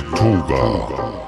DJ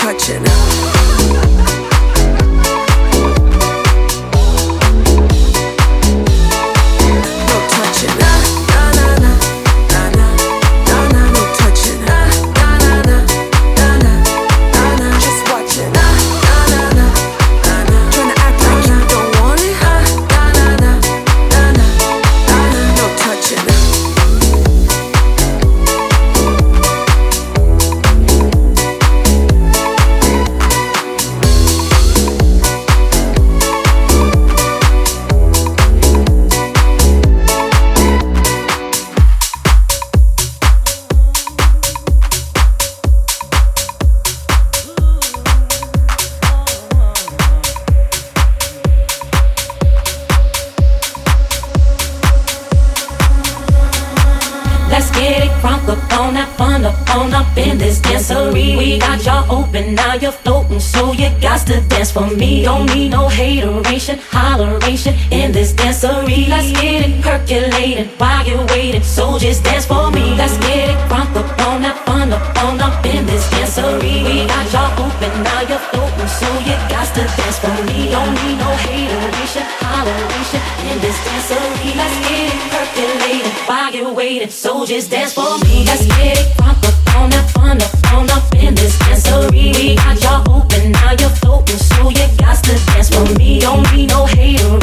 touching. on up, on up in this dancery. We got y'all open, now you're floating, so you got to dance for me. Don't need no hateration, holleration in this dancery. Let's get it percolating while you're waiting, so just dance for me. Let's get it crunk up, on up, on up, on up in this dancery. We got y'all open, now you're floating, so you got to dance for me. Don't need no hateration, holleration in this dancery. Let's get it been waiting. Soldiers dance for me. Let's get it crunk up on up, on up, on up in this dancery. We got y'all open, now you're floating, so you got to dance for me. Don't be no hater.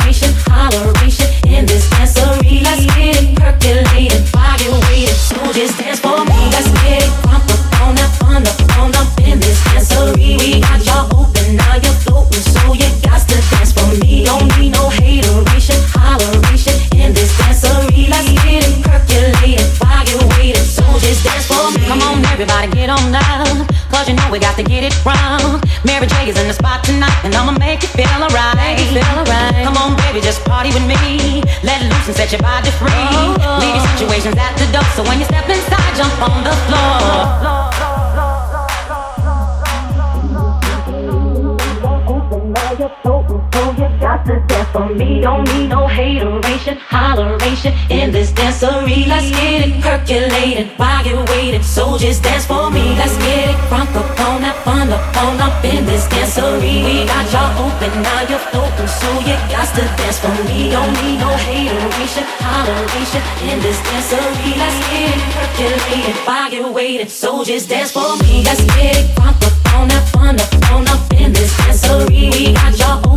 Just party with me. Let loose and set your body free. Oh, oh. Leave your situations at the door. So when you step inside, jump on the floor. For me. Don't need no hateration, holleration in this dancery. Let's get it percolated while you're waiting. Soldiers dance for me. Let's get it crunk up on that fun up on up in this dancery. We got y'all open, now you're open, so you got to dance for me. Don't need no hateration, holleration in this dancery. Let's get it percolated while you're waiting. Soldiers dance for me. Let's get it crunk up on that fun up on up in this dancery. We got y'all open.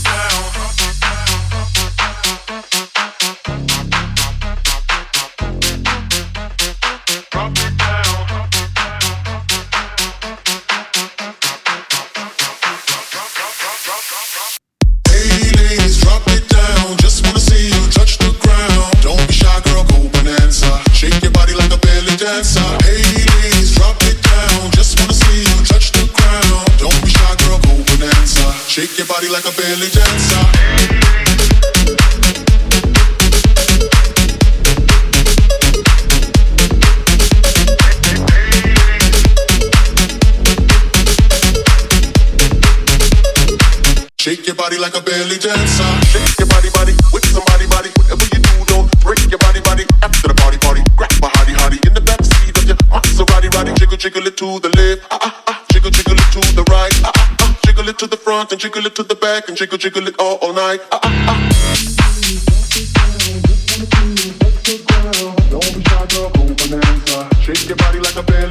Like a belly dancer. Shake your body, body with somebody, body. Whatever you do, don't break your body, body. After the party, party, grab my hottie, hottie in the backseat of your Maserati, body. Jiggle, jiggle it to the left, ah ah ah. Jiggle, jiggle it to the right, ah ah ah. Jiggle it to the front and jiggle it to the back and jiggle, jiggle it all, all night. Ah, ah, ah. Don't be shy, girl, go bonanza. Shake your body like a belly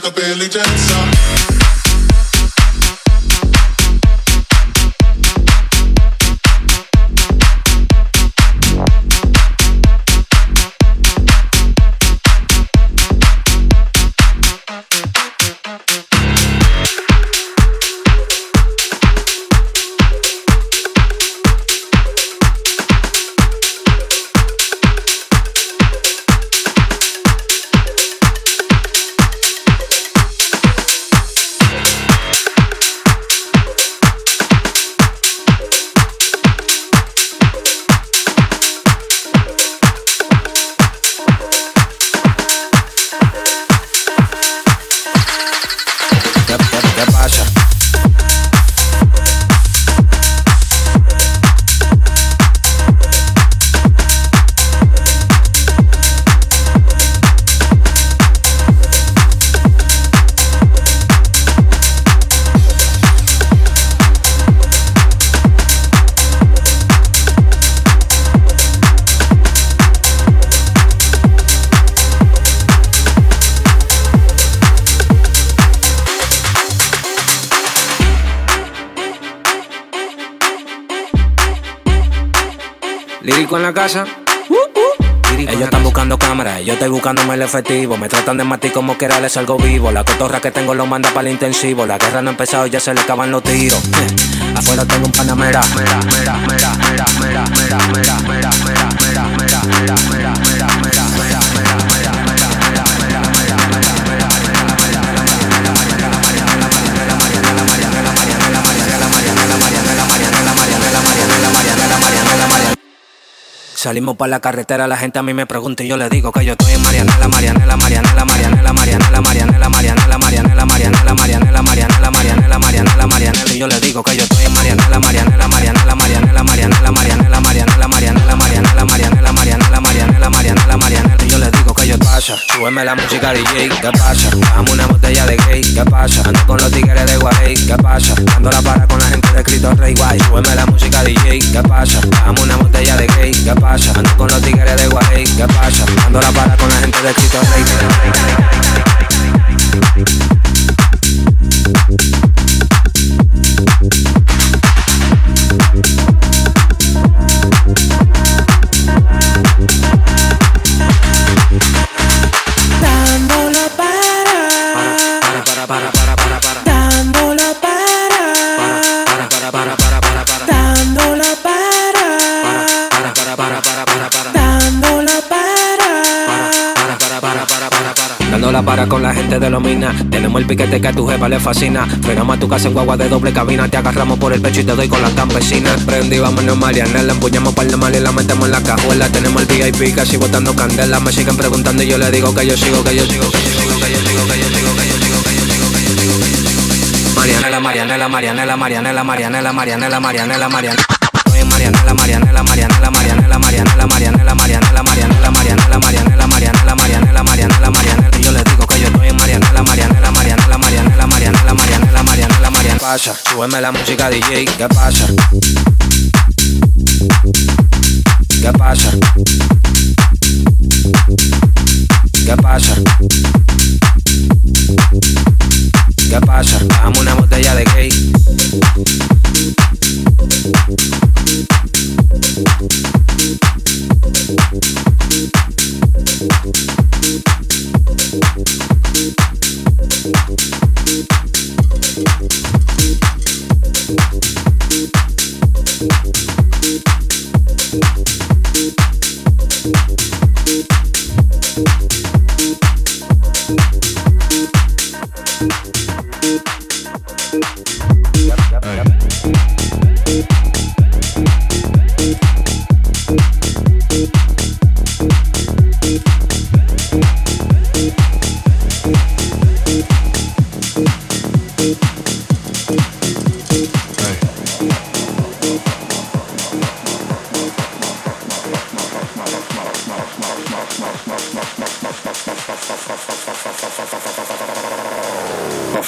like a Billy Jensen. Casa. Ellos están buscando cámaras, yo estoy buscándome el efectivo. Me tratan de matar como quiera, les salgo vivo. La cotorra que tengo lo manda para el intensivo. La guerra no ha empezado y ya se le acaban los tiros. Afuera tengo un panamera. Salimos para la carretera, la gente a mí me pregunta y yo le digo que yo estoy en Marianela, Marianela, Marianela, Marianela, Marianela, Marianela, Marianela, Marianela, Marianela, Marianela, Marianela, Marianela, Marianela, Marianela, y yo le digo que yo estoy en Marianela, Marianela, Marianela, Marianela, Marianela, Marianela, Marianela, Marianela, Marianela, Marianela, Marianela, Marianela, Marianela, Marianela, y yo le digo que yo pasa, súbeme la música DJ, ¿qué pasa? Dame una botella de gay, ¿qué pasa? Ando con los tigres de Guay, ¿qué pasa? Dando la para con la gente de Cristo Rey Guay, súbeme la música DJ, ¿qué pasa? Dame una botella de gay, ¿qué pasa? Ando con los tigres de Guay, ¿qué pasa? Ando la para con la gente de Cristo Rey. La para con la gente de Lomina. Tenemos el piquete que a tu jefa le fascina. Frenamos a tu casa en guagua de doble cabina. Te agarramos por el pecho y te doy con las campesinas. Prendí, vámonos Marianela. Empuñamos par de mal y la metemos en la cajuela. Tenemos el VIP casi botando candela. Me siguen preguntando y yo le digo que yo sigo, que yo sigo, que yo sigo, que yo sigo, que yo sigo, que yo sigo, que yo sigo, que yo sigo, que yo sigo. Marianela, Marianela, Marianela, Marianela, Marianela, Marianela, Marianela, Marianela. Marianela, Marianela, Marianela, Marianela, Marianela, Marianela, Marianela, Marianela, Marianela, Marianela, Marianela, Marianela, Marianela, Pasa, súbeme la música DJ, ¿qué pasa? ¿Qué pasa? ¿Qué pasa?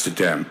Amsterdam.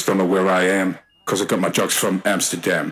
Don't know where I am, cause I got my drugs from Amsterdam.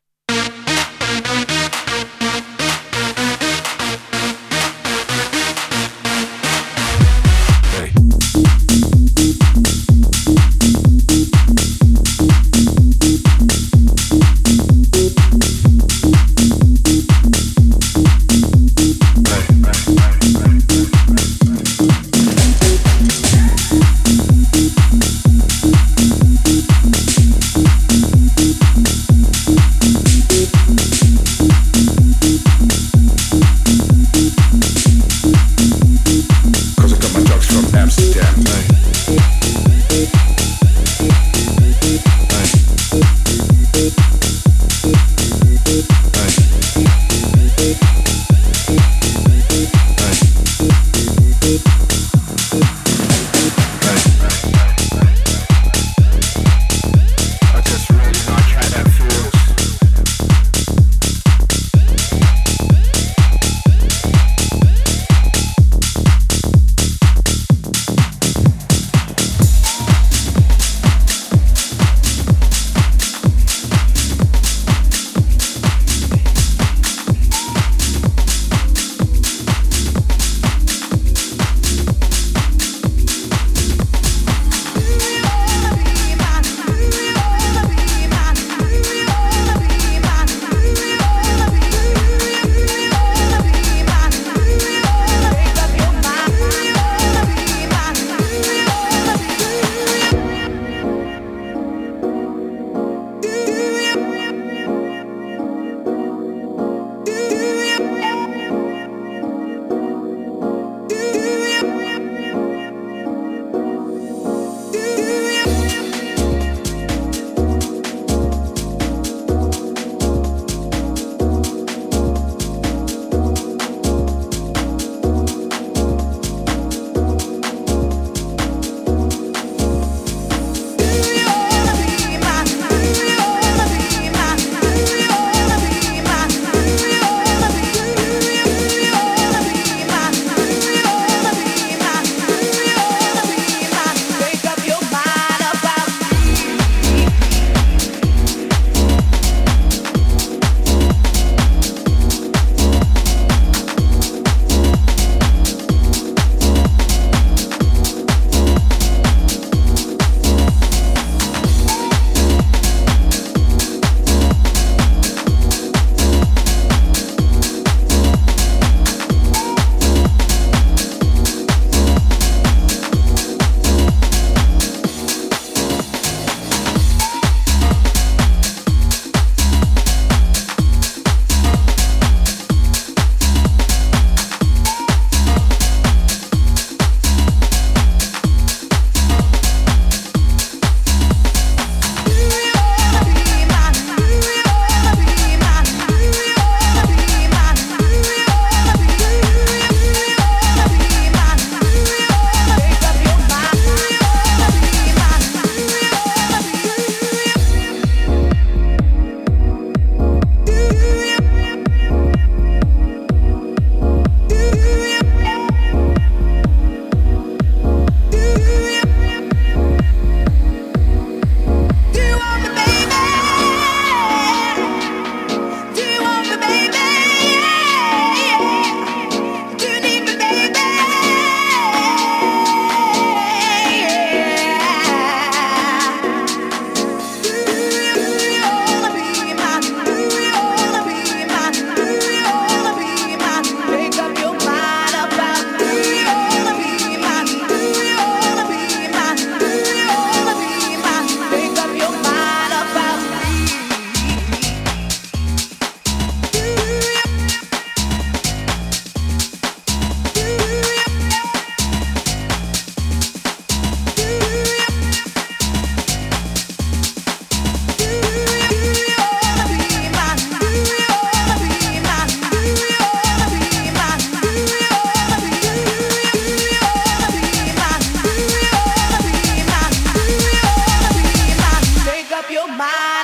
up your mind.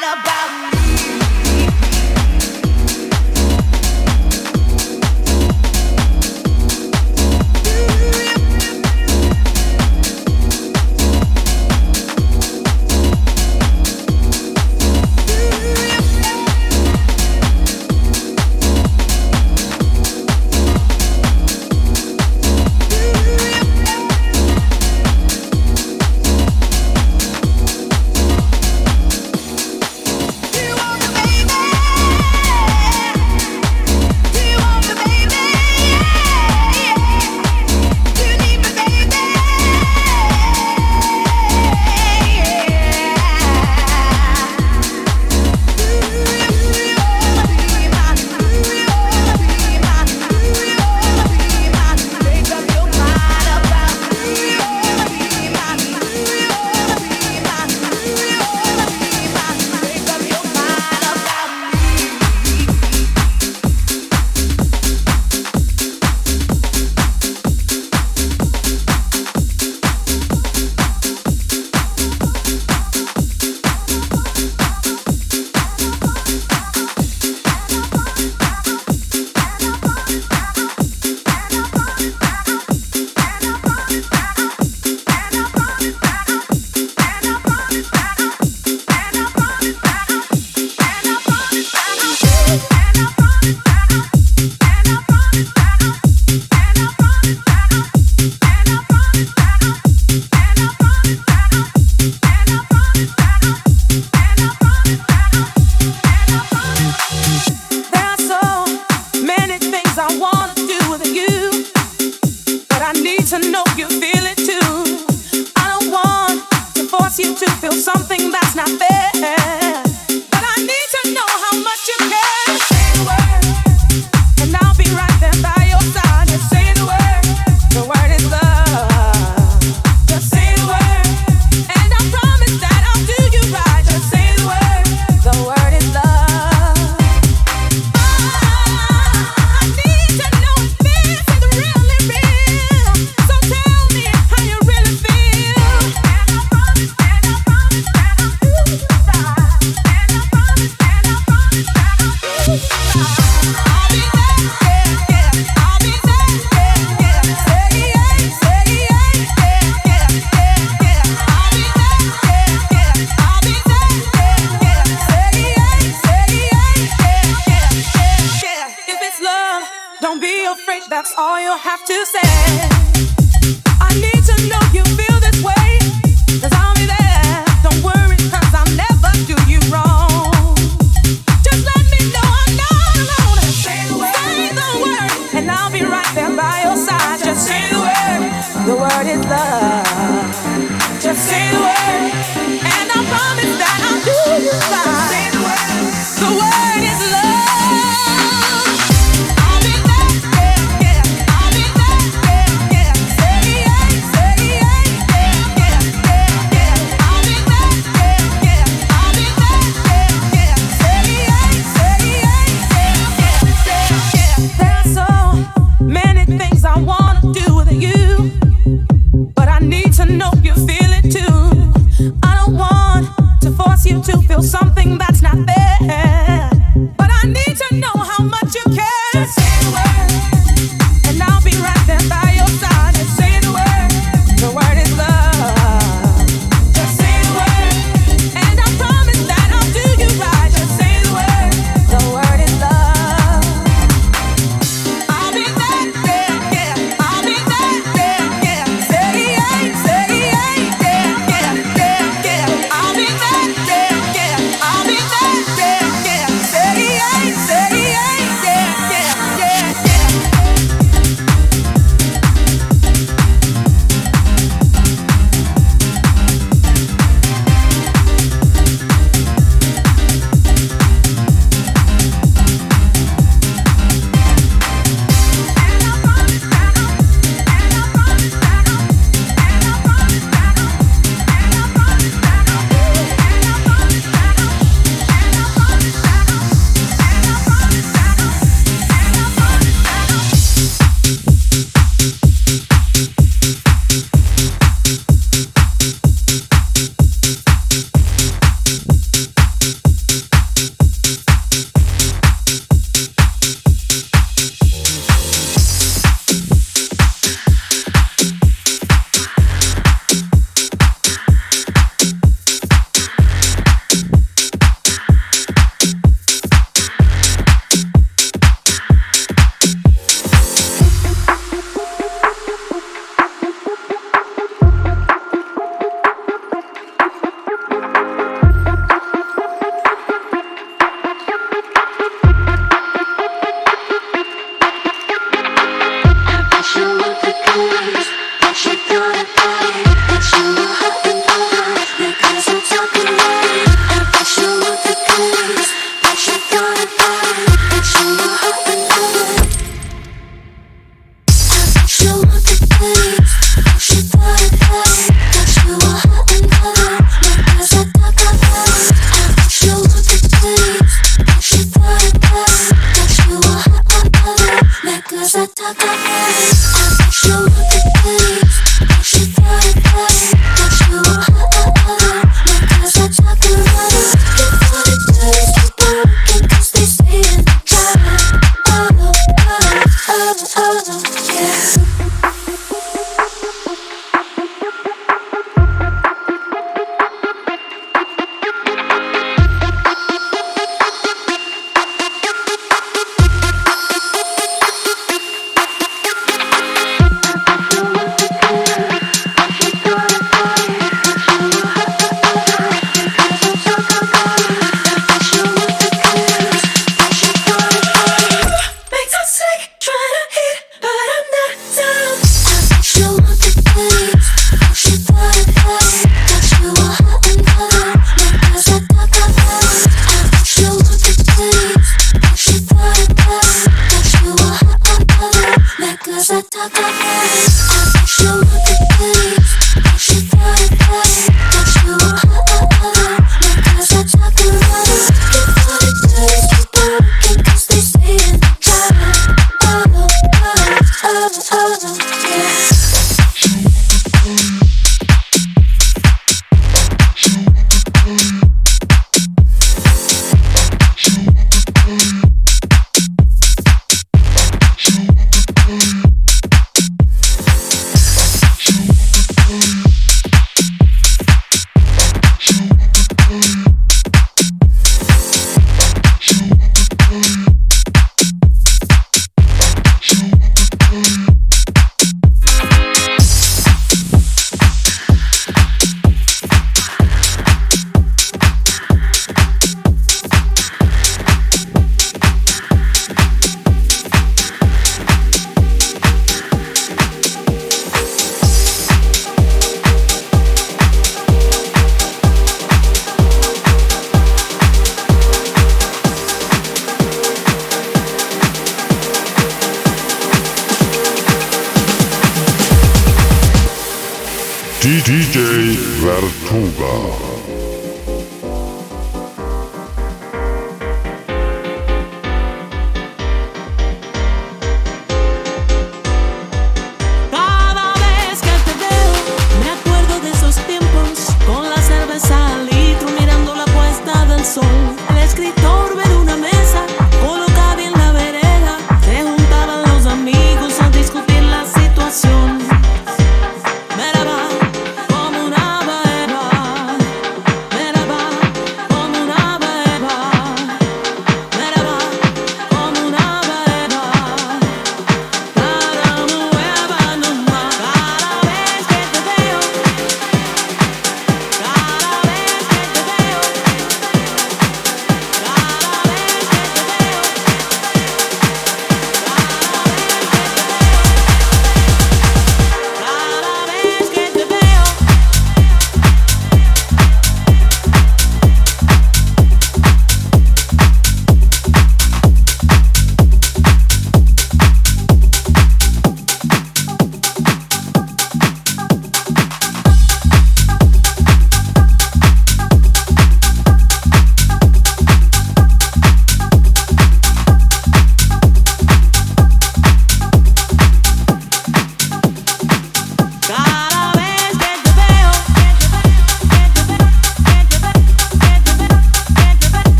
feel something you